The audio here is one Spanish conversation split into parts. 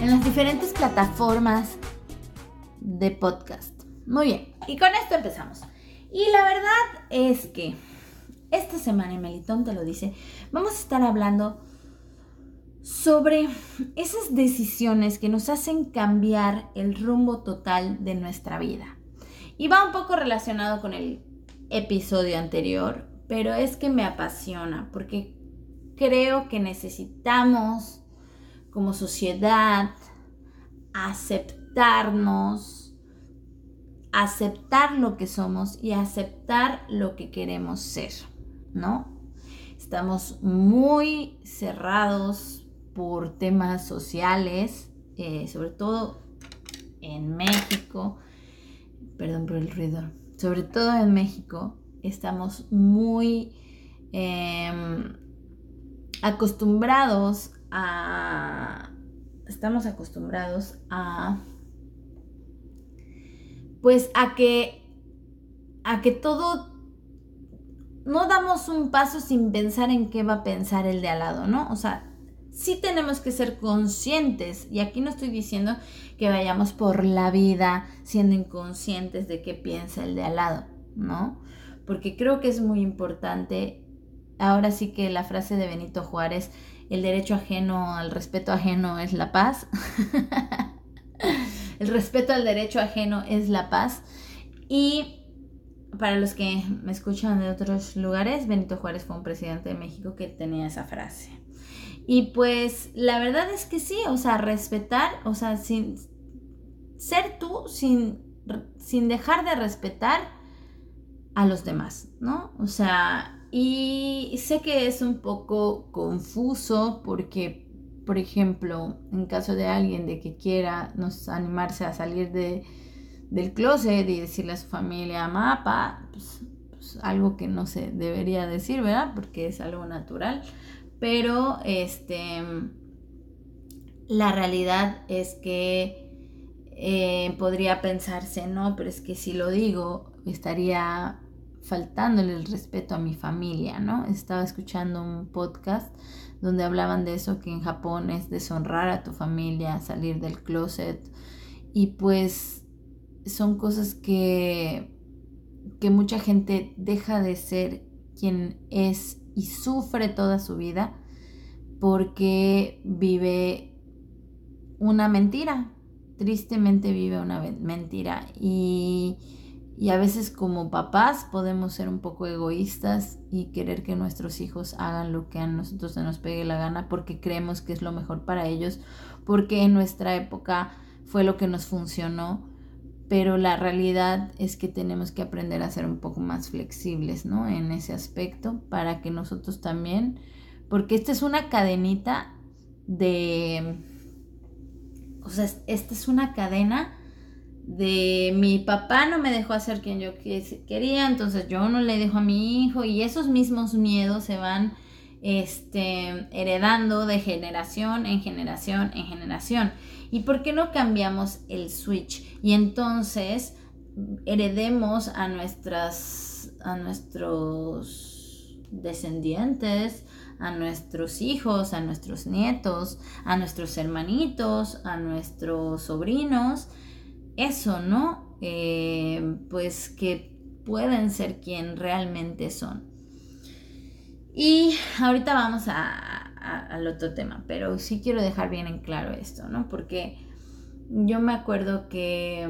en las diferentes plataformas de podcast. Muy bien, y con esto empezamos. Y la verdad es que esta semana, y Melitón te lo dice, vamos a estar hablando sobre esas decisiones que nos hacen cambiar el rumbo total de nuestra vida. Y va un poco relacionado con el episodio anterior, pero es que me apasiona porque creo que necesitamos como sociedad aceptarnos, aceptar lo que somos y aceptar lo que queremos ser, ¿no? Estamos muy cerrados por temas sociales, eh, sobre todo en México, perdón por el ruido, sobre todo en México, estamos muy em, acostumbrados a... Estamos acostumbrados a... Pues a que... A que todo... No damos un paso sin pensar en qué va a pensar el de al lado, ¿no? O sea, sí tenemos que ser conscientes. Y aquí no estoy diciendo que vayamos por la vida siendo inconscientes de qué piensa el de al lado, ¿no? Porque creo que es muy importante ahora sí que la frase de Benito Juárez, el derecho ajeno al respeto ajeno es la paz. el respeto al derecho ajeno es la paz. Y para los que me escuchan de otros lugares, Benito Juárez fue un presidente de México que tenía esa frase. Y pues la verdad es que sí, o sea, respetar, o sea, sin ser tú, sin, sin dejar de respetar a los demás, ¿no? O sea, y sé que es un poco confuso porque, por ejemplo, en caso de alguien de que quiera nos animarse a salir de, del closet y decirle a su familia, mapa, pues, pues, algo que no se debería decir, ¿verdad? Porque es algo natural. Pero este, la realidad es que eh, podría pensarse, no, pero es que si lo digo, estaría faltándole el respeto a mi familia, ¿no? Estaba escuchando un podcast donde hablaban de eso, que en Japón es deshonrar a tu familia, salir del closet. Y pues son cosas que, que mucha gente deja de ser quien es y sufre toda su vida porque vive una mentira, tristemente vive una mentira. Y y a veces como papás podemos ser un poco egoístas y querer que nuestros hijos hagan lo que a nosotros se nos pegue la gana porque creemos que es lo mejor para ellos, porque en nuestra época fue lo que nos funcionó, pero la realidad es que tenemos que aprender a ser un poco más flexibles, ¿no? En ese aspecto para que nosotros también, porque esta es una cadenita de, o sea, esta es una cadena de mi papá no me dejó hacer quien yo quería, entonces yo no le dejo a mi hijo y esos mismos miedos se van este, heredando de generación en generación en generación. ¿Y por qué no cambiamos el switch? Y entonces heredemos a nuestras a nuestros descendientes, a nuestros hijos, a nuestros nietos, a nuestros hermanitos, a nuestros sobrinos eso, ¿no? Eh, pues que pueden ser quien realmente son. Y ahorita vamos al otro tema, pero sí quiero dejar bien en claro esto, ¿no? Porque yo me acuerdo que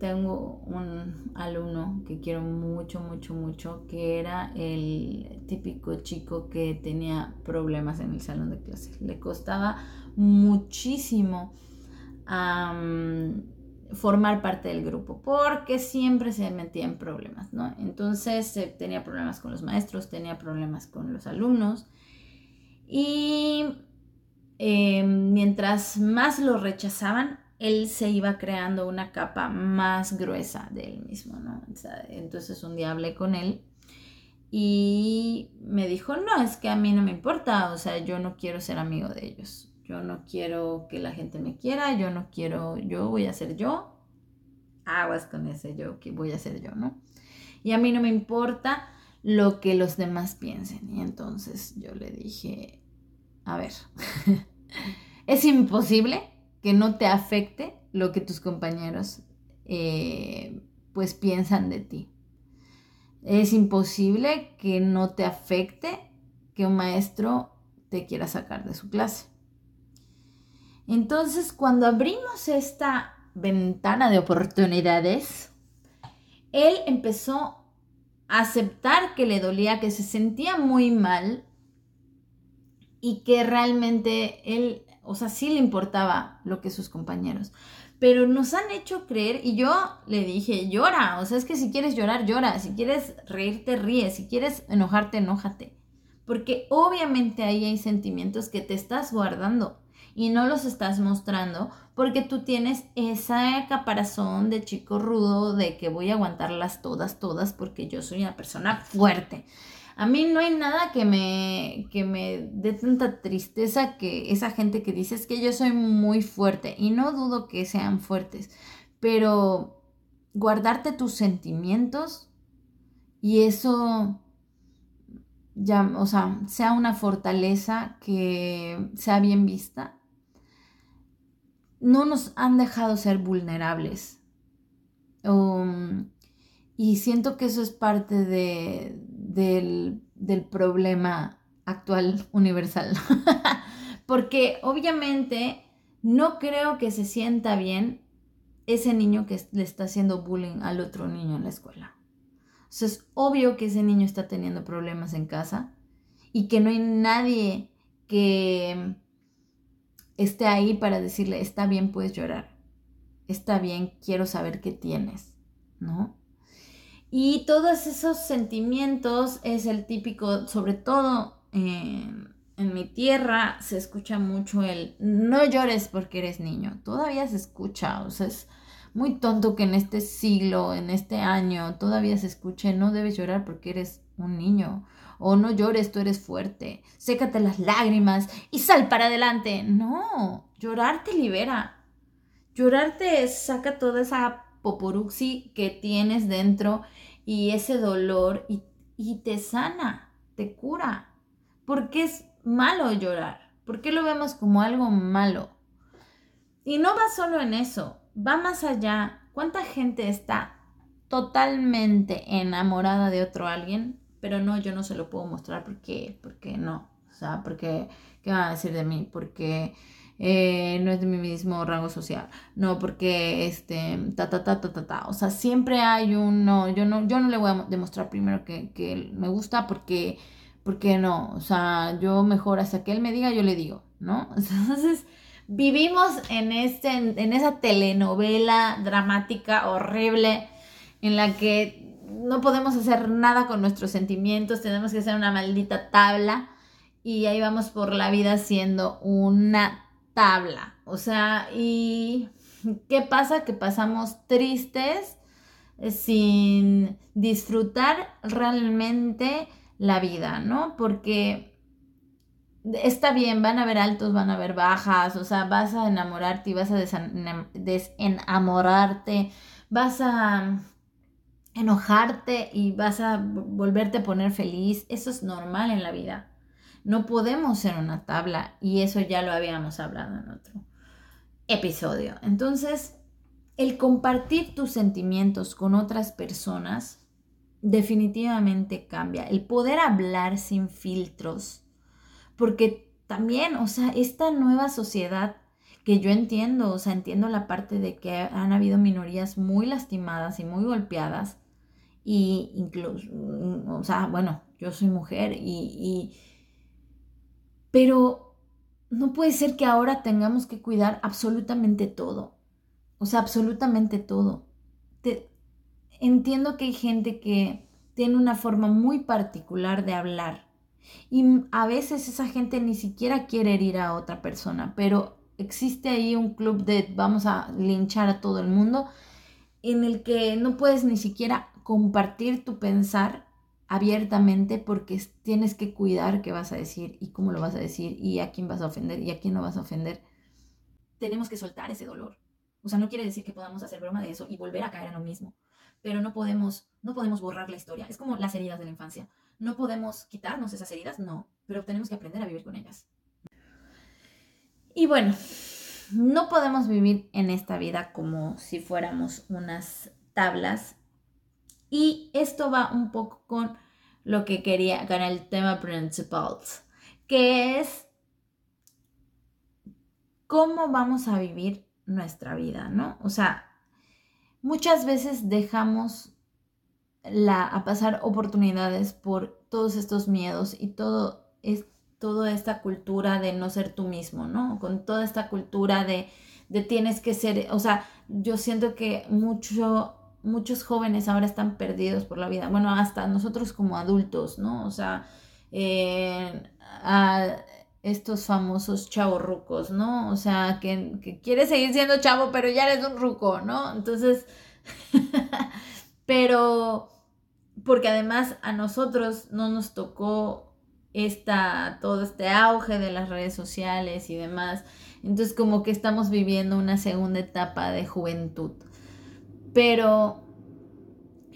tengo un alumno que quiero mucho, mucho, mucho, que era el típico chico que tenía problemas en el salón de clases. Le costaba muchísimo formar parte del grupo, porque siempre se metía en problemas, ¿no? Entonces tenía problemas con los maestros, tenía problemas con los alumnos y em, mientras más lo rechazaban, él se iba creando una capa más gruesa de él mismo, ¿no? entonces un día hablé con él y me dijo, no, es que a mí no me importa, o sea, yo no quiero ser amigo de ellos, yo no quiero que la gente me quiera, yo no quiero, yo voy a ser yo, aguas con ese yo, que voy a ser yo, ¿no? Y a mí no me importa lo que los demás piensen. Y entonces yo le dije, a ver, es imposible que no te afecte lo que tus compañeros eh, pues piensan de ti. Es imposible que no te afecte que un maestro te quiera sacar de su clase. Entonces, cuando abrimos esta ventana de oportunidades, él empezó a aceptar que le dolía, que se sentía muy mal y que realmente él, o sea, sí le importaba lo que sus compañeros. Pero nos han hecho creer, y yo le dije, llora, o sea, es que si quieres llorar, llora, si quieres reírte, ríe, si quieres enojarte, enójate. Porque obviamente ahí hay sentimientos que te estás guardando y no los estás mostrando porque tú tienes esa caparazón de chico rudo de que voy a aguantarlas todas, todas porque yo soy una persona fuerte. A mí no hay nada que me, que me dé tanta tristeza que esa gente que dice es que yo soy muy fuerte y no dudo que sean fuertes, pero guardarte tus sentimientos y eso ya, o sea, sea una fortaleza que sea bien vista, no nos han dejado ser vulnerables. Um, y siento que eso es parte de, del, problema actual universal. Porque obviamente no creo que se sienta bien ese niño que le está haciendo bullying al otro niño en la escuela. O es obvio que ese niño está teniendo problemas en casa y que no hay nadie que esté ahí para decirle, está bien, puedes llorar. Está bien, quiero saber qué tienes, ¿no? Y todos esos sentimientos es el típico, sobre todo en, mi tierra, se escucha mucho el no llores porque eres niño. Todavía se escucha, o sea, es muy tonto que en este siglo, en este año, todavía se escuche no debes llorar porque eres un niño. O no llores, tú eres fuerte. Sécate las lágrimas y sal para adelante. No, llorar te libera. Llorar te saca toda esa poporuxi que tienes dentro y ese dolor y, te sana, te cura. ¿Por qué es malo llorar? ¿Por qué lo vemos como algo malo? Y no va solo en eso, va más allá. ¿Cuánta gente está totalmente enamorada de otro alguien? Pero no, yo no se lo puedo mostrar porque, porque no. O sea, porque, ¿qué van a decir de mí? Porque eh, no es de mi mismo rango social, no, porque este, ta, ta, ta, ta, ta, ta, o sea, siempre hay un, no, yo no, yo no le voy a demostrar primero que, que me gusta porque, porque no, o sea, yo mejor hasta que él me diga, yo le digo, ¿no? Entonces, vivimos en, este, en esa telenovela dramática horrible en la que no podemos hacer nada con nuestros sentimientos, tenemos que hacer una maldita tabla y ahí vamos por la vida siendo una tabla. O sea, ¿y qué pasa? Que pasamos tristes eh, sin disfrutar realmente la vida, ¿no? Porque está bien, van a haber altos, van a haber bajas, o sea, vas a enamorarte y vas a desenamorarte, vas a enojarte y vas a volverte a poner feliz, eso es normal en la vida. No podemos ser una tabla y eso ya lo habíamos hablado en otro episodio. Entonces, el compartir tus sentimientos con otras personas definitivamente cambia. El poder hablar sin filtros, porque también, o sea, esta nueva sociedad que yo entiendo, o sea, entiendo la parte de que han habido minorías muy lastimadas y muy golpeadas, y incluso, o sea, bueno, yo soy mujer y, pero no puede ser que ahora tengamos que cuidar absolutamente todo. O sea, absolutamente todo. entiendo que hay gente que tiene una forma muy particular de hablar. Y a veces esa gente ni siquiera quiere herir a otra persona, pero existe ahí un club de vamos a linchar a todo el mundo en el que no puedes ni siquiera compartir tu pensar abiertamente porque tienes que cuidar qué vas a decir y cómo lo vas a decir y a quién vas a ofender y a quién no vas a ofender. Tenemos que soltar ese dolor. O sea, no quiere decir que podamos hacer broma de eso y volver a caer en lo mismo, pero no podemos no podemos borrar la historia. Es como las heridas de la infancia. No podemos quitarnos esas heridas, no, pero tenemos que aprender a vivir con ellas. Y bueno, no podemos vivir en esta vida como si fuéramos unas tablas. Y esto va un poco con lo que quería, con el tema principals, que es cómo vamos a vivir nuestra vida, ¿no? O sea, muchas veces dejamos la, a pasar oportunidades por todos estos miedos y todo es toda esta cultura de no ser tú mismo, ¿no? Con toda esta cultura de, de tienes que ser, o sea, yo siento que mucho, muchos jóvenes ahora están perdidos por la vida, bueno, hasta nosotros como adultos, ¿no? O sea, a estos famosos rucos, ¿no? O sea, que, que quieres seguir siendo chavo, pero ya eres un ruco, ¿no? Entonces, pero porque además a nosotros no nos tocó esta, todo este auge de las redes sociales y demás. Entonces como que estamos viviendo una segunda etapa de juventud. Pero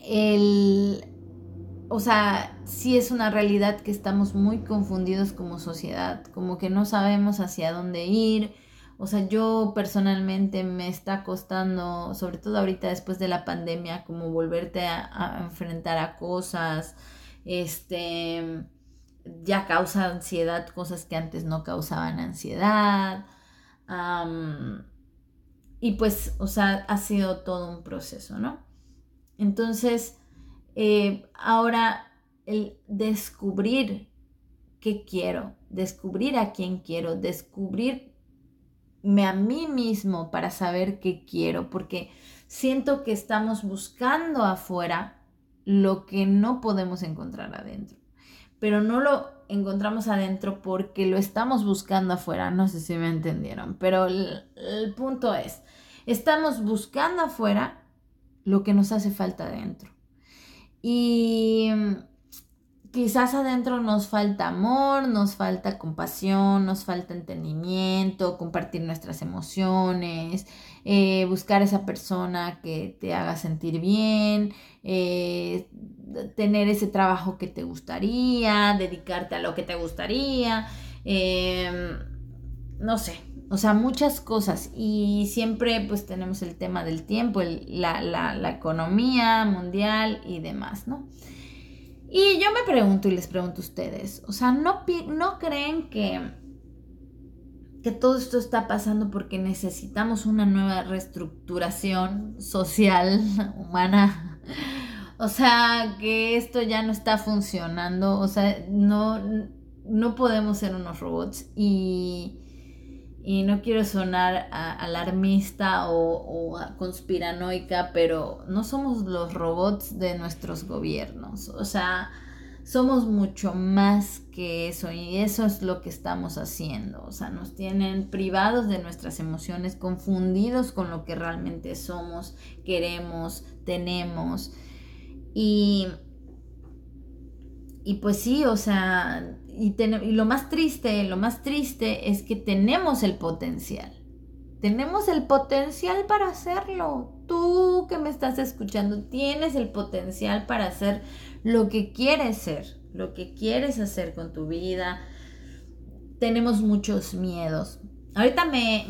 el, o sea, sí es una realidad que estamos muy confundidos como sociedad, como que no sabemos hacia dónde ir. O sea, yo personalmente me está costando, sobre todo ahorita después de la pandemia, como volverte a, a enfrentar a cosas, este, ya causa ansiedad, cosas que antes no causaban ansiedad. y pues, o sea, ha sido todo un proceso, ¿no? Entonces, eh, ahora el descubrir qué quiero, descubrir a quién quiero, descubrirme a mí mismo para saber qué quiero, porque siento que estamos buscando afuera lo que no podemos encontrar adentro pero no lo encontramos adentro porque lo estamos buscando afuera. No sé si me entendieron, pero el, punto es, estamos buscando afuera lo que nos hace falta adentro. Y quizás adentro nos falta amor, nos falta compasión, nos falta entendimiento, compartir nuestras emociones, eh, buscar esa persona que te haga sentir bien, eh, tener ese trabajo que te gustaría, dedicarte a lo que te gustaría, em, no sé, o sea, muchas cosas. Y siempre pues tenemos el tema del tiempo, la, la, economía mundial y demás, ¿no? Y yo me pregunto y les pregunto a ustedes, o sea, ¿no, no creen que, que todo esto está pasando porque necesitamos una nueva reestructuración social, humana? O sea, que esto ya no está funcionando. O sea, no, no podemos ser unos robots. Y, y no quiero sonar alarmista o, conspiranoica, pero no somos los robots de nuestros gobiernos. O sea, somos mucho más que eso y eso es lo que estamos haciendo. O sea, nos tienen privados de nuestras emociones, confundidos con lo que realmente somos, queremos, tenemos. Y, y pues sí, o sea, y, lo más triste, lo más triste es que tenemos el potencial. Tenemos el potencial para hacerlo. Tú que me estás escuchando, tienes el potencial para hacer lo que quieres ser, lo que quieres hacer con tu vida. Tenemos muchos miedos. Ahorita me,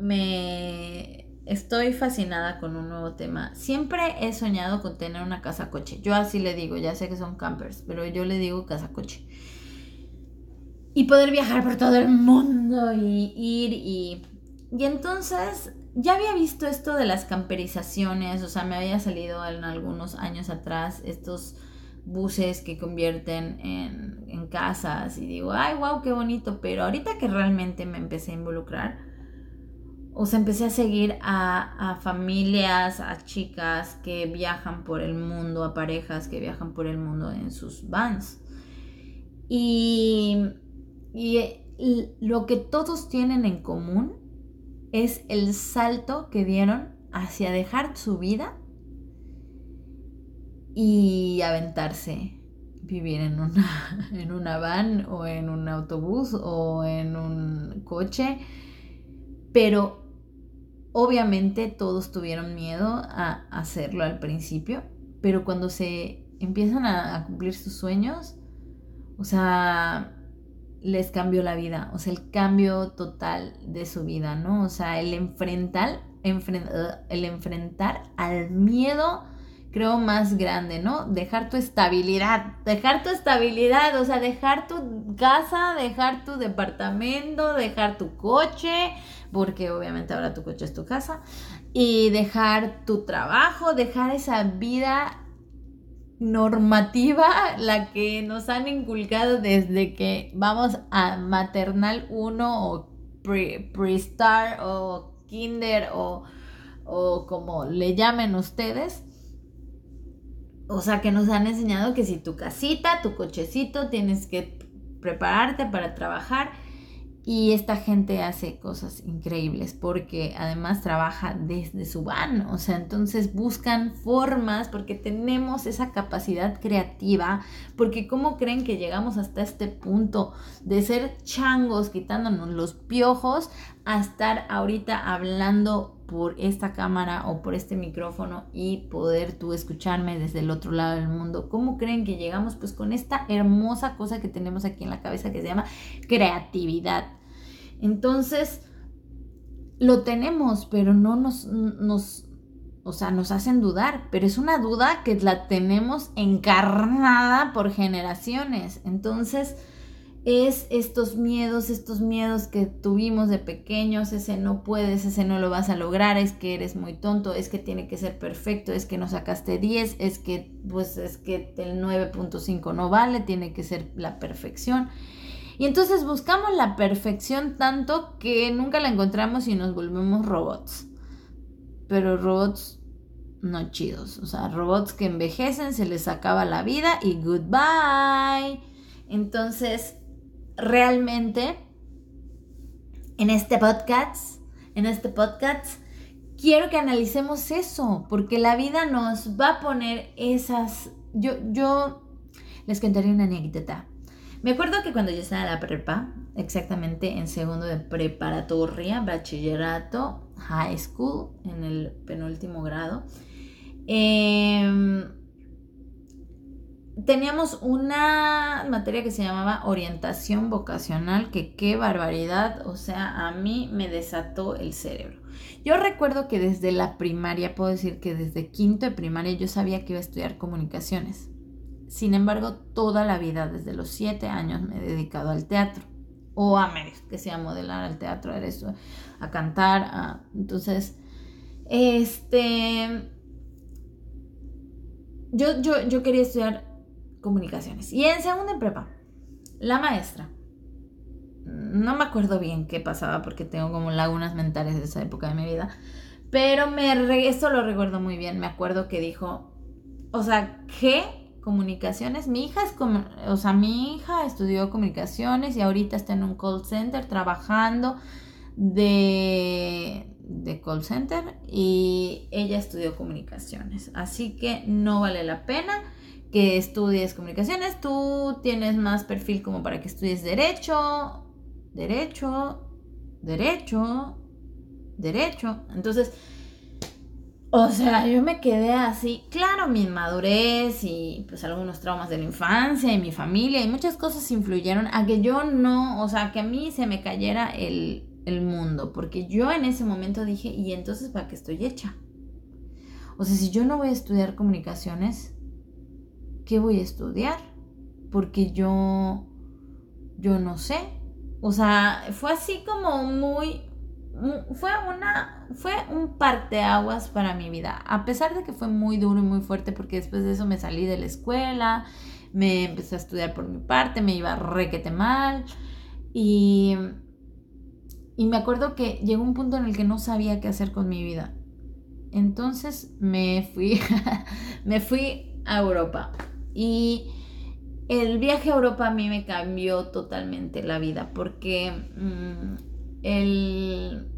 me Estoy fascinada con un nuevo tema. Siempre he soñado con tener una casa coche. Yo así le digo, ya sé que son campers, pero yo le digo casa coche. Y poder viajar por todo el mundo y ir y... Y entonces ya había visto esto de las camperizaciones, o sea, me había salido en algunos años atrás estos buses que convierten en, en casas y digo, ay, wow, qué bonito, pero ahorita que realmente me empecé a involucrar, o sea, empecé a seguir a, familias, a chicas que viajan por el mundo, a parejas que viajan por el mundo en sus vans. Y, y lo que todos tienen en común es el salto que dieron hacia dejar su vida y aventarse, vivir en una, en una van o en un autobús o en un coche, pero Obviamente todos tuvieron miedo a hacerlo al principio, pero cuando se empiezan a, cumplir sus sueños, o sea, les cambió la vida, o sea, el cambio total de su vida, ¿no? O sea, el enfrentar, el enfrentar al miedo, creo, más grande, ¿no? Dejar tu estabilidad, dejar tu estabilidad, o sea, dejar tu casa, dejar tu departamento, dejar tu coche, porque obviamente ahora tu coche es tu casa, y dejar tu trabajo, dejar esa vida normativa la que nos han inculcado desde que vamos a maternal 1 o pre-star o kinder o, o como le llamen ustedes. O sea, que nos han enseñado que si tu casita, tu cochecito, tienes que prepararte para trabajar y esta gente hace cosas increíbles porque además trabaja desde su van, o sea, entonces buscan formas porque tenemos esa capacidad creativa, porque ¿cómo creen que llegamos hasta este punto de ser changos quitándonos los piojos a estar ahorita hablando por esta cámara o por este micrófono y poder tú escucharme desde el otro lado del mundo. ¿Cómo creen que llegamos? Pues con esta hermosa cosa que tenemos aquí en la cabeza que se llama creatividad. Entonces, lo tenemos, pero no nos, o sea, nos hacen dudar, pero es una duda que la tenemos encarnada por generaciones. Entonces, es estos miedos, estos miedos que tuvimos de pequeños, ese no puedes, ese no lo vas a lograr, es que eres muy tonto, es que tiene que ser perfecto, es que no sacaste 10, es que pues es que el 9.5 no vale, tiene que ser la perfección. Y entonces buscamos la perfección tanto que nunca la encontramos y nos volvemos robots. Pero robots no chidos, o sea, robots que envejecen, se les acaba la vida y goodbye. Entonces, realmente, en este podcast, en este podcast, quiero que analicemos eso, porque la vida nos va a poner esas... Yo, yo les contaré una anécdota. Me acuerdo que cuando yo estaba en la prepa, exactamente en segundo de preparatoria, bachillerato, high school, en el penúltimo grado, em, teníamos una materia que se llamaba orientación vocacional, que qué barbaridad, o sea, a mí me desató el cerebro. Yo recuerdo que desde la primaria, puedo decir que desde quinto de primaria yo sabía que iba a estudiar comunicaciones. Sin embargo, toda la vida, desde los siete años, me he dedicado al teatro. O a menos que sea modelar al teatro, a eso, a cantar. Entonces, este. Yo, yo, yo quería estudiar comunicaciones. Y en segunda en prepa, la maestra. No me acuerdo bien qué pasaba porque tengo como lagunas mentales de esa época de mi vida. Pero me, esto lo recuerdo muy bien. Me acuerdo que dijo, o sea, ¿qué? comunicaciones. Mi hija es o sea, mi hija estudió comunicaciones y ahorita está en un call center trabajando de, de call center y ella estudió comunicaciones. Así que no vale la pena que estudies comunicaciones. Tú tienes más perfil como para que estudies derecho, derecho, derecho, derecho. Entonces, o sea, yo me quedé así, claro, mi inmadurez y pues algunos traumas de la infancia y mi familia y muchas cosas influyeron a que yo no, o sea, que a mí se me cayera el, el mundo, porque yo en ese momento dije, ¿y entonces para qué estoy hecha? O sea, si yo no voy a estudiar comunicaciones, ¿qué voy a estudiar? Porque yo, yo no sé. O sea, fue así como muy, fue una fue un parteaguas para mi vida a pesar de que fue muy duro y muy fuerte porque después de eso me salí de la escuela me empecé a estudiar por mi parte me iba requete mal y y me acuerdo que llegó un punto en el que no sabía qué hacer con mi vida entonces me fui me fui a Europa y el viaje a Europa a mí me cambió totalmente la vida porque mm, el,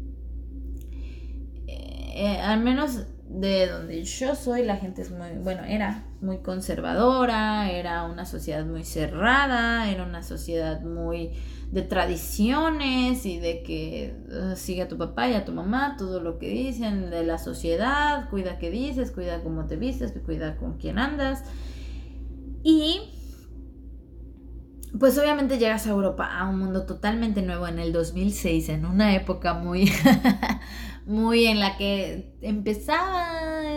eh, al menos de donde yo soy, la gente es muy, bueno, era muy conservadora, era una sociedad muy cerrada, era una sociedad muy de tradiciones y de que uh, sigue a tu papá y a tu mamá, todo lo que dicen de la sociedad, cuida qué dices, cuida cómo te vistes, cuida con quién andas. Y pues obviamente llegas a Europa, a un mundo totalmente nuevo en el 2006, en una época muy, muy en la que empezaba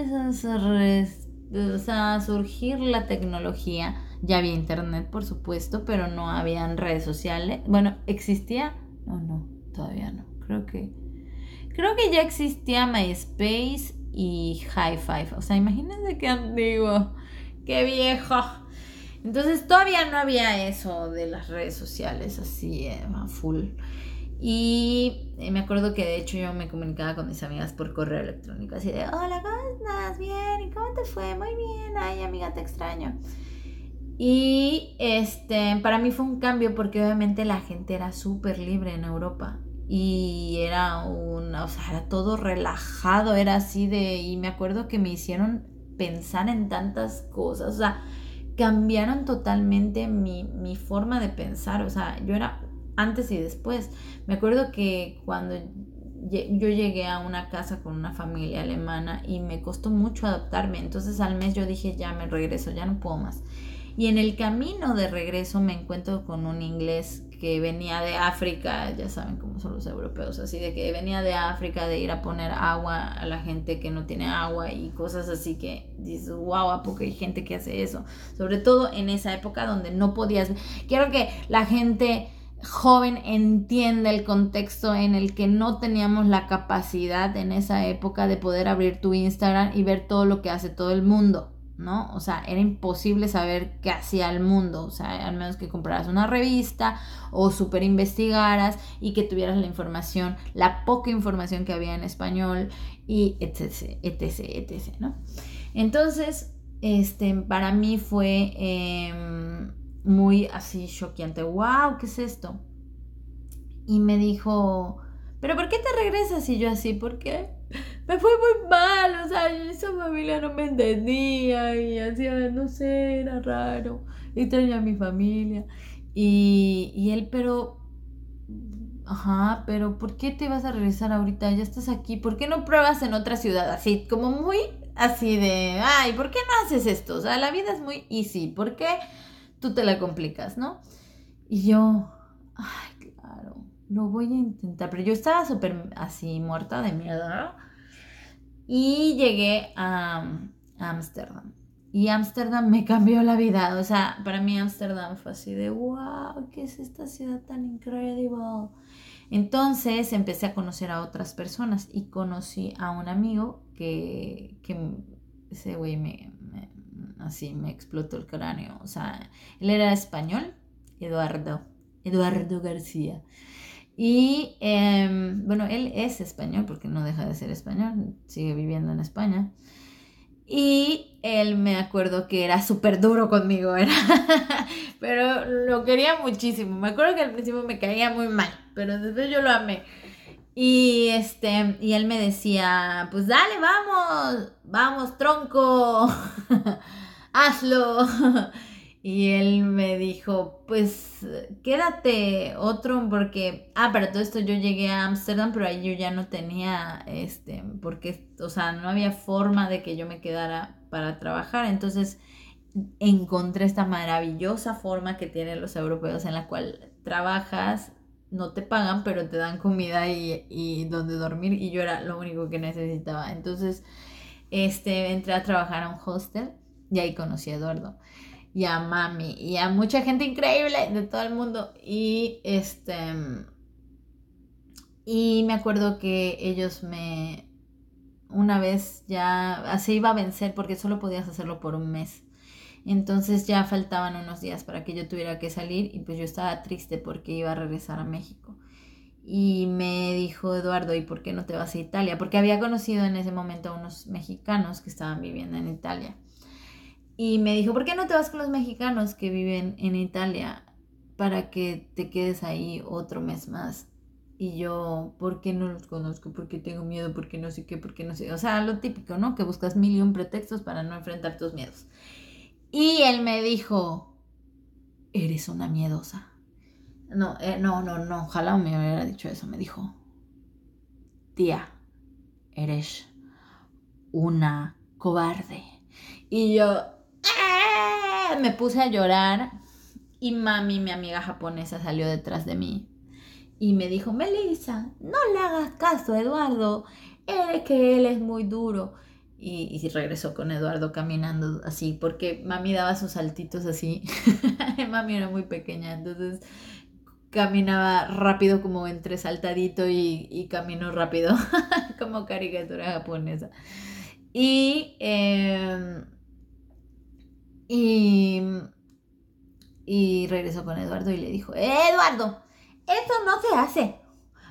a surgir la tecnología. Ya había internet, por supuesto, pero no habían redes sociales. Bueno, ¿existía? No, no, todavía no. Creo que... Creo que ya existía MySpace y High Five. O sea, imagínense qué antiguo, qué viejo. Entonces todavía no había eso de las redes sociales así eh, full. Y eh, me acuerdo que de hecho yo me comunicaba con mis amigas por correo electrónico, así de, hola, ¿cómo estás? Bien, ¿y cómo te fue? Muy bien, ay amiga, te extraño. Y este, para mí fue un cambio porque obviamente la gente era súper libre en Europa. Y era un, o sea, era todo relajado, era así de, y me acuerdo que me hicieron pensar en tantas cosas, o sea, cambiaron totalmente mi, mi forma de pensar, o sea, yo era antes y después. Me acuerdo que cuando yo llegué a una casa con una familia alemana y me costó mucho adaptarme, entonces al mes yo dije, ya me regreso, ya no puedo más. Y en el camino de regreso me encuentro con un inglés que venía de África, ya saben cómo son los europeos, así de que venía de África de ir a poner agua a la gente que no tiene agua y cosas así que dices, wow, ¿a poco hay gente que hace eso? Sobre todo en esa época donde no podías... Quiero que la gente joven entienda el contexto en el que no teníamos la capacidad en esa época de poder abrir tu Instagram y ver todo lo que hace todo el mundo. ¿No? O sea, era imposible saber qué hacía el mundo, o sea, al menos que compraras una revista o super investigaras y que tuvieras la información, la poca información que había en español y etc, etc, etc, ¿no? Entonces, este, para mí fue em, muy así choqueante, wow, ¿qué es esto? Y me dijo, ¿pero por qué te regresas? Y yo así, ¿por qué? Me fue muy mal, o sea, esa familia no me entendía y hacía, no sé, era raro, y tenía a mi familia. Y, y él, pero, ajá, pero ¿por qué te vas a regresar ahorita? Ya estás aquí, ¿por qué no pruebas en otra ciudad? Así, como muy así de, ay, ¿por qué no haces esto? O sea, la vida es muy easy, ¿por qué tú te la complicas, no? Y yo, ay, claro, lo voy a intentar, pero yo estaba súper así muerta de miedo. Y llegué a Ámsterdam. Y Ámsterdam me cambió la vida. O sea, para mí Ámsterdam fue así de, wow, ¿qué es esta ciudad tan increíble? Entonces empecé a conocer a otras personas y conocí a un amigo que, que ese güey me, así me explotó el cráneo. O sea, él era español, Eduardo, Eduardo García. Y em, bueno, él es español porque no deja de ser español, sigue viviendo en España. Y él me acuerdo que era súper duro conmigo, era. pero lo quería muchísimo. Me acuerdo que al principio me caía muy mal, pero después yo lo amé. Y este, y él me decía, pues dale, vamos, vamos, tronco, hazlo. Y él me dijo, pues quédate otro porque, ah, para todo esto yo llegué a Ámsterdam, pero ahí yo ya no tenía, este, porque, o sea, no había forma de que yo me quedara para trabajar. Entonces encontré esta maravillosa forma que tienen los europeos en la cual trabajas, no te pagan, pero te dan comida y, y donde dormir y yo era lo único que necesitaba. Entonces, este, entré a trabajar a un hostel y ahí conocí a Eduardo y a mami y a mucha gente increíble de todo el mundo. Y este. Y me acuerdo que ellos me. Una vez ya. Se iba a vencer porque solo podías hacerlo por un mes. Entonces ya faltaban unos días para que yo tuviera que salir y pues yo estaba triste porque iba a regresar a México. Y me dijo Eduardo, ¿y por qué no te vas a Italia? Porque había conocido en ese momento a unos mexicanos que estaban viviendo en Italia. Y me dijo, ¿por qué no te vas con los mexicanos que viven en Italia para que te quedes ahí otro mes más? Y yo, ¿por qué no los conozco? ¿Por qué tengo miedo? ¿Por qué no sé qué? ¿Por qué no sé? O sea, lo típico, ¿no? Que buscas mil y un pretextos para no enfrentar tus miedos. Y él me dijo, eres una miedosa. No, eh, no, no, no, ojalá me hubiera dicho eso. Me dijo, tía, eres una cobarde. Y yo, me puse a llorar Y mami, mi amiga japonesa, salió detrás de mí y me dijo, Melissa, no le hagas caso Eduardo, es que él es muy duro. Y, regresó con Eduardo caminando así, porque mami daba sus saltitos así. mami era muy pequeña, entonces caminaba rápido como entre saltadito y, y caminó rápido, como caricatura japonesa. Y, em, y, regresó con Eduardo y le dijo, Eduardo, eso no se hace.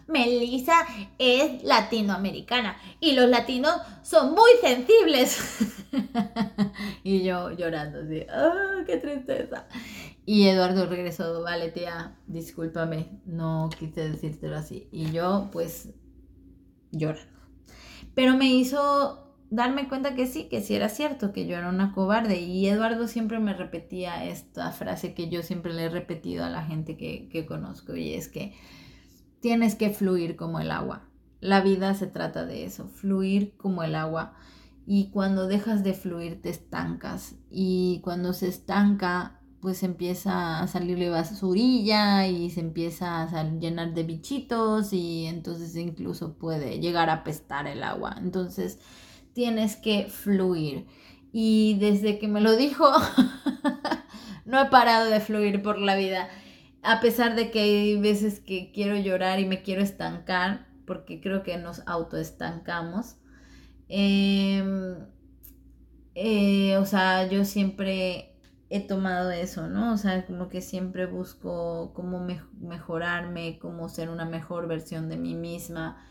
Melissa es latinoamericana y los latinos son muy sensibles. y yo llorando así, ¡ah, qué tristeza! Y Eduardo regresó, vale tía, discúlpame, no quise decírtelo así. Y yo pues llorando. Pero me hizo darme cuenta que sí, que sí era cierto, que yo era una cobarde. Y Eduardo siempre me repetía esta frase que yo siempre le he repetido a la gente que, que conozco y es que tienes que fluir como el agua. La vida se trata de eso, fluir como el agua. Y cuando dejas de fluir te estancas. Y cuando se estanca, pues empieza a salirle basurilla y se empieza a llenar de bichitos y entonces incluso puede llegar a apestar el agua. Entonces tienes que fluir. Y desde que me lo dijo, no he parado de fluir por la vida a pesar de que hay veces que quiero llorar y me quiero estancar, porque creo que nos autoestancamos. Em, eh, o sea, yo siempre he tomado eso, ¿no? O sea, como que siempre busco cómo mejorarme, cómo ser una mejor versión de mí misma.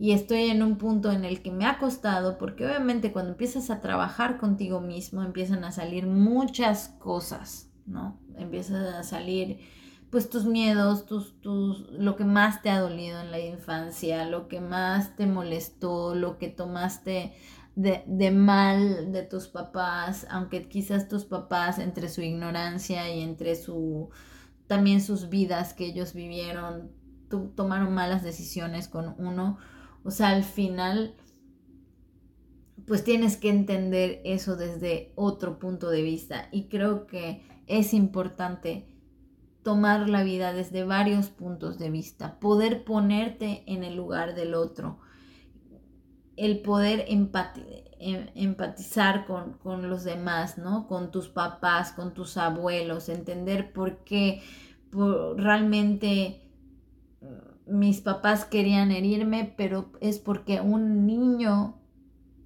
Y estoy en un punto en el que me ha costado, porque obviamente cuando empiezas a trabajar contigo mismo, empiezan a salir muchas cosas, ¿no? Empiezan a salir pues tus miedos, tus, tus, lo que más te ha dolido en la infancia, lo que más te molestó, lo que tomaste de, de, mal de tus papás, aunque quizás tus papás entre su ignorancia y entre su también sus vidas que ellos vivieron, tomaron malas decisiones con uno. O sea, al final, pues tienes que entender eso desde otro punto de vista. Y creo que es importante tomar la vida desde varios puntos de vista, poder ponerte en el lugar del otro, el poder em, empatizar con, los demás, ¿no? Con tus papás, con tus abuelos, entender por qué realmente mm, mis papás querían herirme, pero es porque un niño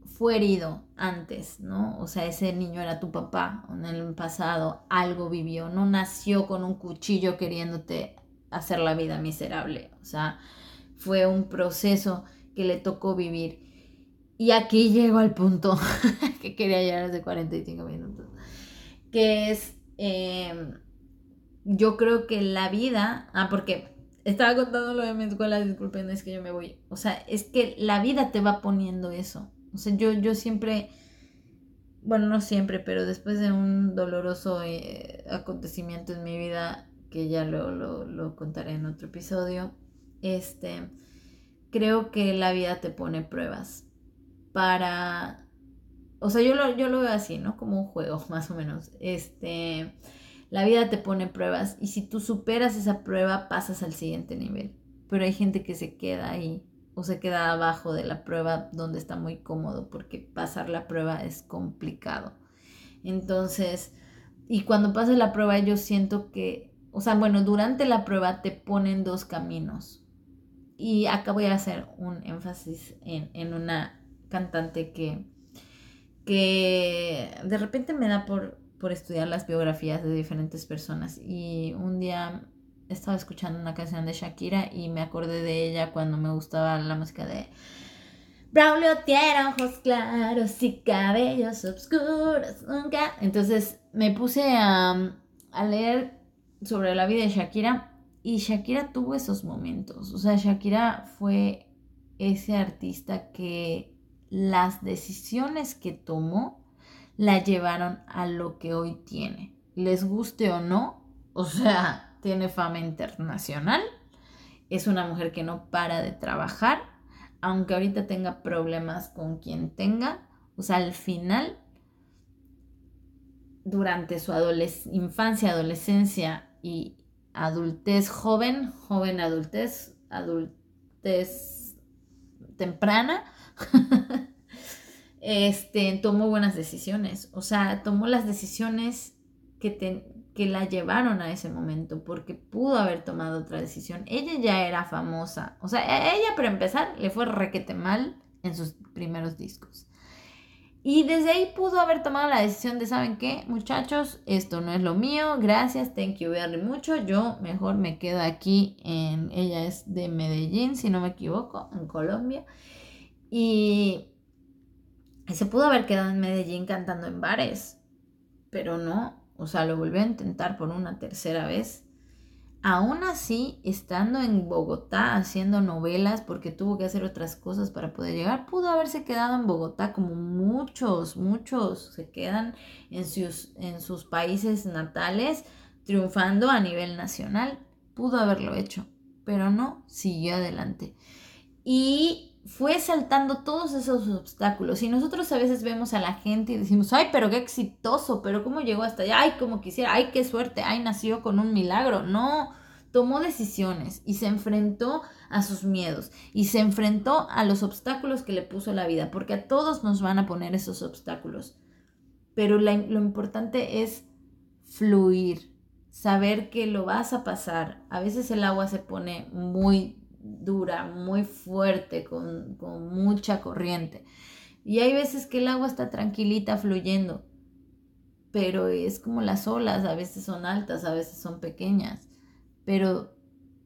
fue herido antes, ¿no? O sea, ese niño era tu papá en el pasado, algo vivió, no nació con un cuchillo queriéndote hacer la vida miserable, o sea, fue un proceso que le tocó vivir. Y aquí llego al punto que quería llegar hace 45 minutos, que es, em, yo creo que la vida, ah, porque estaba contando lo de mi escuela, disculpen, es que yo me voy, o sea, es que la vida te va poniendo eso o sea, yo, yo siempre, bueno, no siempre, pero después de un doloroso eh, acontecimiento en mi vida, que ya lo, lo, contaré en otro episodio, este, creo que la vida te pone pruebas para, o sea, yo lo, yo lo veo así, ¿no? Como un juego, más o menos. Este, la vida te pone pruebas y si tú superas esa prueba, pasas al siguiente nivel. Pero hay gente que se queda ahí o se queda abajo de la prueba donde está muy cómodo porque pasar la prueba es complicado. Entonces, y cuando pasas la prueba yo siento que, o sea, bueno, durante la prueba te ponen dos caminos. Y acá voy a hacer un énfasis en, una cantante que, que de repente me da por, por estudiar las biografías de diferentes personas. Y un día estaba escuchando una canción de Shakira y me acordé de ella cuando me gustaba la música de Braulio tiene ojos claros y cabellos oscuros, nunca. Entonces me puse a, a leer sobre la vida de Shakira y Shakira tuvo esos momentos. O sea, Shakira fue ese artista que las decisiones que tomó la llevaron a lo que hoy tiene. Les guste o no, o sea, tiene fama internacional, es una mujer que no para de trabajar, aunque ahorita tenga problemas con quien tenga, o sea, al final durante su infancia, adolescencia y adultez joven, joven adultez, adultez temprana, este, tomó buenas decisiones. O sea, tomó las decisiones que, que la llevaron a ese momento, porque pudo haber tomado otra decisión. Ella ya era famosa. O sea, e-, ella, para empezar, le fue requete mal en sus primeros discos. Y desde ahí pudo haber tomado la decisión de, ¿saben qué? Muchachos, esto no es lo mío, gracias, thank you very mucho. Yo mejor me quedo aquí en, ella es de Medellín, si no me equivoco, en Colombia. Y, se pudo haber quedado en Medellín cantando en bares, pero no, o sea, lo volvió a intentar por una tercera vez Aún así, estando en Bogotá haciendo novelas porque tuvo que hacer otras cosas para poder llegar, pudo haberse quedado en Bogotá como muchos, muchos se quedan en sus, en sus países natales triunfando a nivel nacional. Pudo haberlo hecho, pero no, siguió adelante. Y fue saltando todos esos obstáculos. Y nosotros a veces vemos a la gente y decimos, ay, pero qué exitoso, pero cómo llegó hasta allá, ay, como quisiera, ay, qué suerte, ay, nació con un milagro. No, tomó decisiones y se enfrentó a sus miedos y se enfrentó a los obstáculos que le puso la vida, porque a todos nos van a poner esos obstáculos. Pero lo importante es fluir, saber que lo vas a pasar. A veces el agua se pone muy dura, muy fuerte, con, con mucha corriente. Y hay veces que el agua está tranquilita fluyendo, pero es como las olas, a veces son altas, a veces son pequeñas pero,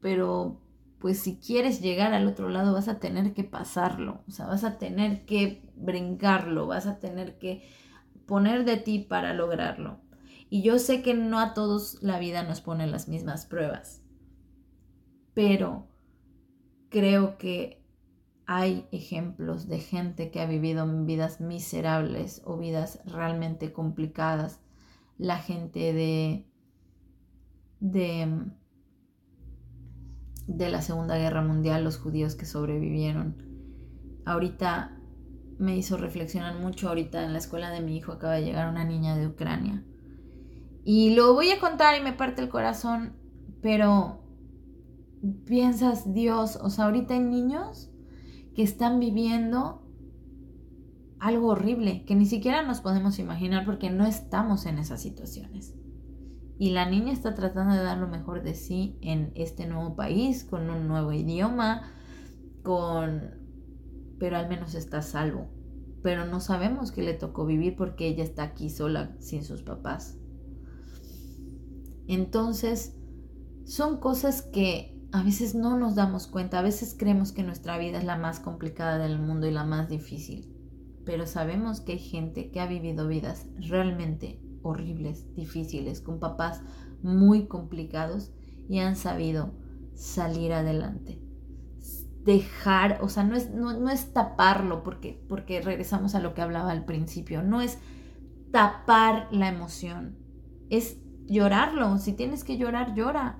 pero, pues si quieres llegar al otro lado vas a tener que pasarlo, o sea, vas a tener que brincarlo, vas a tener que poner de ti para lograrlo. Y yo sé que no a todos la vida nos pone las mismas pruebas, pero creo que hay ejemplos de gente que ha vivido vidas miserables o vidas realmente complicadas. La gente de, de de la Segunda Guerra Mundial, los judíos que sobrevivieron. Ahorita me hizo reflexionar mucho, ahorita en la escuela de mi hijo acaba de llegar una niña de Ucrania. Y lo voy a contar y me parte el corazón, pero piensas, Dios, o sea, ahorita hay niños que están viviendo algo horrible, que ni siquiera nos podemos imaginar porque no estamos en esas situaciones. Y la niña está tratando de dar lo mejor de sí en este nuevo país, con un nuevo idioma, con... pero al menos está salvo. Pero no sabemos qué le tocó vivir porque ella está aquí sola sin sus papás. Entonces, son cosas que a veces no nos damos cuenta, a veces creemos que nuestra vida es la más complicada del mundo y la más difícil, pero sabemos que hay gente que ha vivido vidas realmente horribles, difíciles, con papás muy complicados y han sabido salir adelante. Dejar, o sea, no es, no, es taparlo, porque, porque regresamos a lo que hablaba al principio, no es tapar la emoción, es llorarlo. Si tienes que llorar, llora,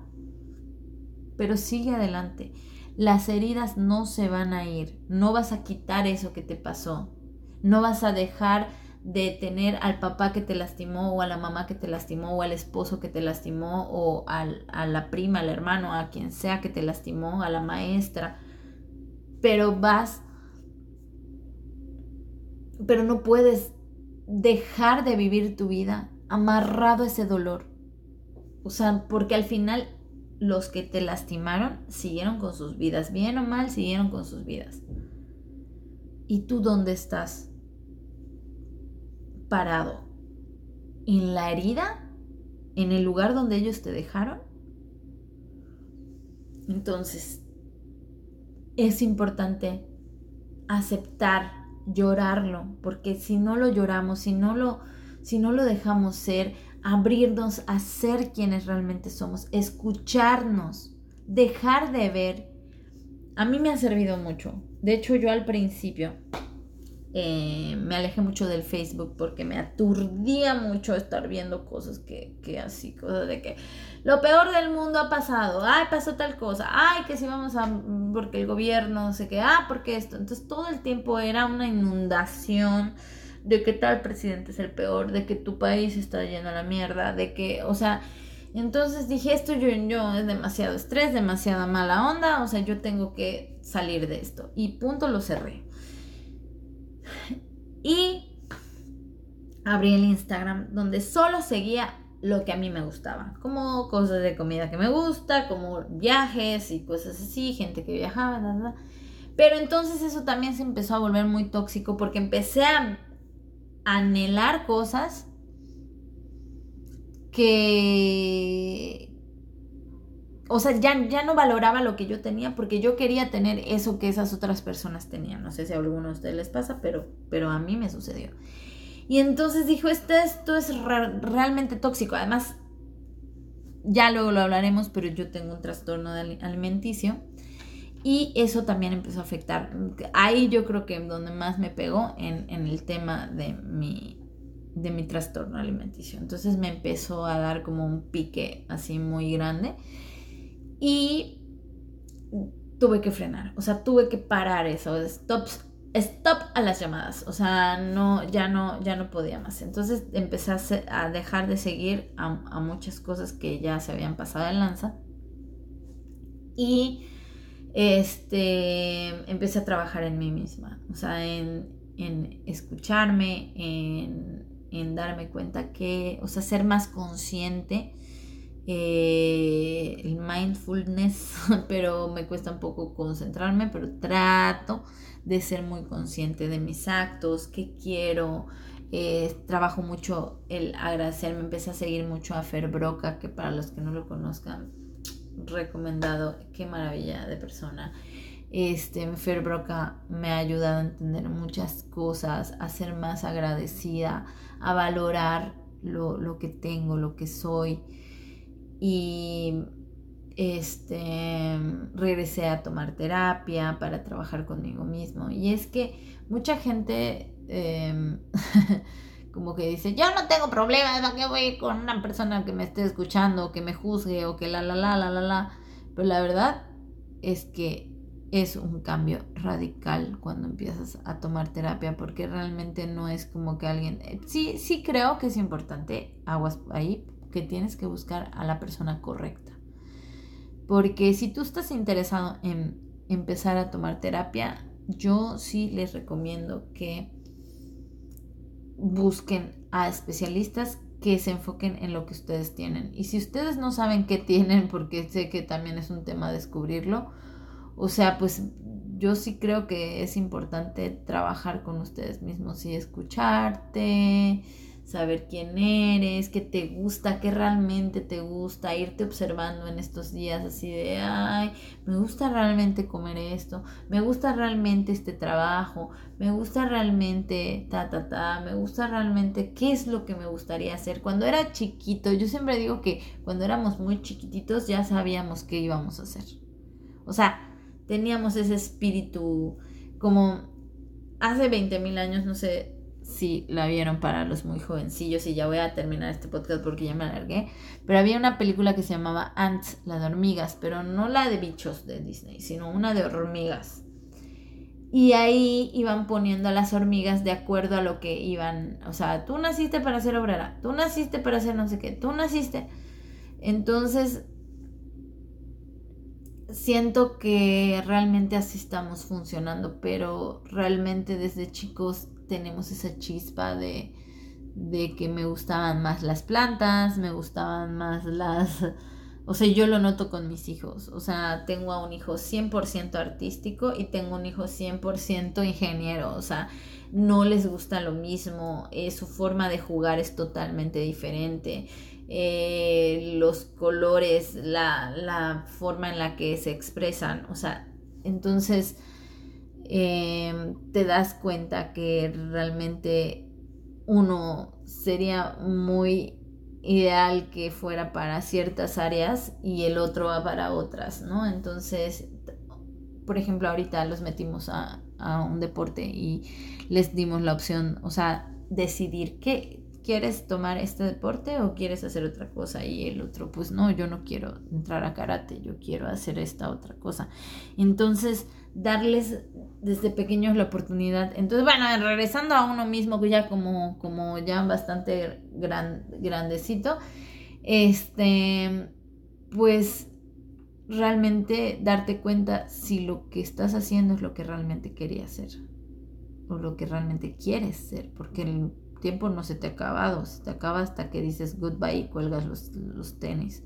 pero sigue adelante. Las heridas no se van a ir, no vas a quitar eso que te pasó, no vas a dejar de tener al papá que te lastimó o a la mamá que te lastimó o al esposo que te lastimó o a la prima, al hermano, a quien sea que te lastimó, a la maestra. Pero vas, pero no puedes dejar de vivir tu vida amarrado a ese dolor. O sea, porque al final los que te lastimaron siguieron con sus vidas, bien o mal, siguieron con sus vidas. ¿Y tú dónde estás? parado? ¿En la herida? ¿En el lugar donde ellos te dejaron? Entonces, es importante aceptar, llorarlo, porque si no lo lloramos, si no lo, si no lo dejamos ser, abrirnos a ser quienes realmente somos, escucharnos, dejar de ver, a mí me ha servido mucho. De hecho, yo al principio eh, me alejé mucho del Facebook porque me aturdía mucho estar viendo cosas que, que, así, cosas de que lo peor del mundo ha pasado, ay, pasó tal cosa, ay, que si vamos a, porque el gobierno, no sé qué, ah, porque esto, entonces todo el tiempo era una inundación de que tal presidente es el peor, de que tu país está lleno de la mierda, de que, o sea, entonces dije, esto yo, yo es demasiado estrés, demasiada mala onda, o sea, yo tengo que salir de esto. Y punto, lo cerré. Y abrí el Instagram donde solo seguía lo que a mí me gustaba, como cosas de comida que me gusta, como viajes y cosas así, gente que viajaba, Pero entonces eso también se empezó a volver muy tóxico porque empecé a anhelar cosas que... O sea, ya, ya no valoraba lo que yo tenía porque yo quería tener eso que esas otras personas tenían. No sé si a alguno de ustedes les pasa, pero, pero a mí me sucedió. Y entonces dijo, esto, esto es realmente tóxico. Además, ya luego lo hablaremos, pero yo tengo un trastorno alimenticio. Y eso también empezó a afectar. Ahí yo creo que donde más me pegó en, en el tema de mi, de mi trastorno alimenticio. Entonces me empezó a dar como un pique así muy grande. Y tuve que frenar. O sea, tuve que parar eso. Stops stop a las llamadas, o sea, no, ya no, ya no podía más. Entonces empecé a, dejar de seguir a, muchas cosas que ya se habían pasado en lanza y este, empecé a trabajar en mí misma, o sea, en, escucharme, en, en, darme cuenta que, o sea, ser más consciente. Eh, el mindfulness, pero me cuesta un poco concentrarme, pero trato de ser muy consciente de mis actos, qué quiero. Eh, trabajo mucho el agradecerme, empecé a seguir mucho a Fer Broca, que para los que no lo conozcan, recomendado, qué maravilla de persona. Este, Fer Broca me ha ayudado a entender muchas cosas, a ser más agradecida, a valorar lo, lo que tengo, lo que soy. Y este, regresé a tomar terapia para trabajar conmigo mismo. Y es que mucha gente em, como que dice, yo no tengo problemas, ¿para qué voy con una persona que me esté escuchando, que me juzgue o que la, la, la, la, la, la? Pero la verdad es que es un cambio radical cuando empiezas a tomar terapia porque realmente no es como que alguien... Eh, sí, sí creo que es importante, aguas ahí, que tienes que buscar a la persona correcta. Porque si tú estás interesado en empezar a tomar terapia, yo sí les recomiendo que busquen a especialistas que se enfoquen en lo que ustedes tienen. Y si ustedes no saben qué tienen, porque sé que también es un tema descubrirlo, o sea, pues yo sí creo que es importante trabajar con ustedes mismos y escucharte, saber quién eres, qué te gusta, qué realmente te gusta, irte observando en estos días así de, ay, me gusta realmente comer esto, me gusta realmente este trabajo, me gusta realmente ta, ta, ta, me gusta realmente qué es lo que me gustaría hacer. Cuando era chiquito, yo siempre digo que cuando éramos muy chiquititos ya sabíamos qué íbamos a hacer. O sea, teníamos ese espíritu como hace 20 mil años, no sé, si la vieron para los muy jovencillos y ya voy a terminar este podcast porque ya me alargué, pero había una película que se llamaba Ants, la de hormigas, pero no la de bichos de Disney, sino una de hormigas. Y ahí iban poniendo a las hormigas de acuerdo a lo que iban, o sea, tú naciste para ser obrera, tú naciste para hacer no sé qué, tú naciste. Entonces, siento que realmente así estamos funcionando, pero realmente desde chicos tenemos esa chispa de, de que me gustaban más las plantas, me gustaban más las... O sea, yo lo noto con mis hijos. O sea, tengo a un hijo 100% artístico y tengo un hijo 100% ingeniero. O sea, no les gusta lo mismo. Eh, su forma de jugar es totalmente diferente. Eh, los colores, la, la forma en la que se expresan. O sea, entonces Em, te das cuenta que realmente uno sería muy ideal que fuera para ciertas áreas y el otro va para otras, ¿no? Entonces, por ejemplo, ahorita los metimos a, a un deporte y les dimos la opción, o sea, decidir qué quieres tomar este deporte o quieres hacer otra cosa y el otro pues no, yo no quiero entrar a karate, yo quiero hacer esta otra cosa. Entonces, darles desde pequeños la oportunidad. Entonces, bueno, regresando a uno mismo, ya como, como ya bastante gran, grandecito, este, pues realmente darte cuenta si lo que estás haciendo es lo que realmente querías hacer o lo que realmente quieres ser, porque el tiempo no se te ha acabado, se te acaba hasta que dices goodbye y cuelgas los, los tenis.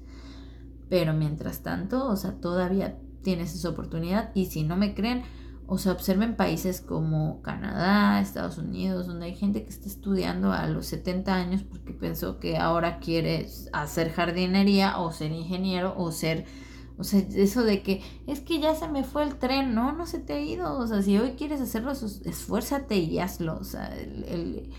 Pero mientras tanto, o sea, todavía tienes esa oportunidad y si no me creen, o sea, observen países como Canadá, Estados Unidos, donde hay gente que está estudiando a los 70 años porque pensó que ahora quiere hacer jardinería o ser ingeniero o ser o sea, eso de que es que ya se me fue el tren, no, no se te ha ido. O sea, si hoy quieres hacerlo, esfuérzate y hazlo. O sea, el,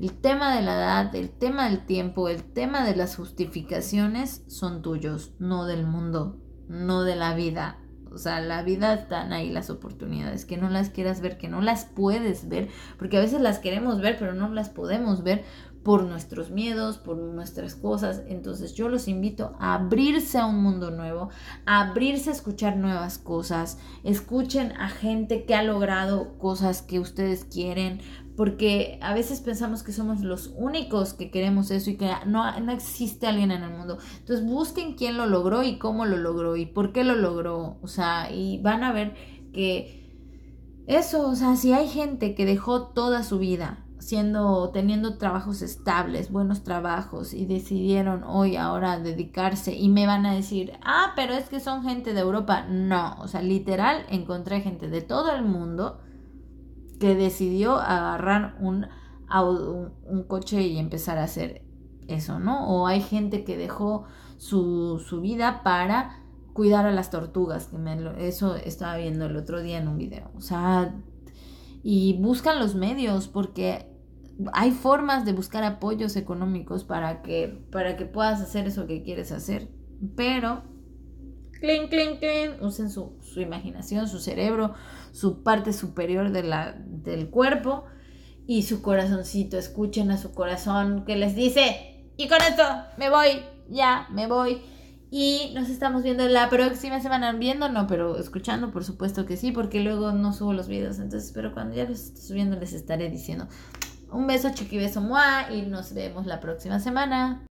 el, tema de la edad, el tema del tiempo, el tema de las justificaciones son tuyos, no del mundo, no de la vida. O sea, la vida están ahí las oportunidades, que no las quieras ver, que no las puedes ver, porque a veces las queremos ver, pero no las podemos ver por nuestros miedos, por nuestras cosas. Entonces yo los invito a abrirse a un mundo nuevo, a abrirse a escuchar nuevas cosas. Escuchen a gente que ha logrado cosas que ustedes quieren, porque a veces pensamos que somos los únicos que queremos eso y que no, no existe alguien en el mundo. Entonces busquen quién lo logró y cómo lo logró y por qué lo logró. O sea, y van a ver que... Eso, o sea, si hay gente que dejó toda su vida, siendo, teniendo trabajos estables, buenos trabajos y decidieron hoy ahora dedicarse y me van a decir, ah, pero es que son gente de Europa. No, o sea, literal encontré gente de todo el mundo que decidió agarrar un, un, coche y empezar a hacer eso, ¿no? O hay gente que dejó su, su vida para cuidar a las tortugas, que me, eso estaba viendo el otro día en un video. O sea, y buscan los medios porque hay formas de buscar apoyos económicos para que, para que puedas hacer eso que quieres hacer. Pero, clean, clean, clean, usen su, imaginación, su cerebro, su parte superior de la, del cuerpo y su corazoncito. Escuchen a su corazón que les dice, y con esto me voy, ya, me voy. Y nos estamos viendo la próxima semana. Viendo, no, pero escuchando, por supuesto que sí, porque luego no subo los videos. Entonces, pero cuando ya los esté subiendo, les estaré diciendo. Un beso, chiqui beso, y nos vemos la próxima semana.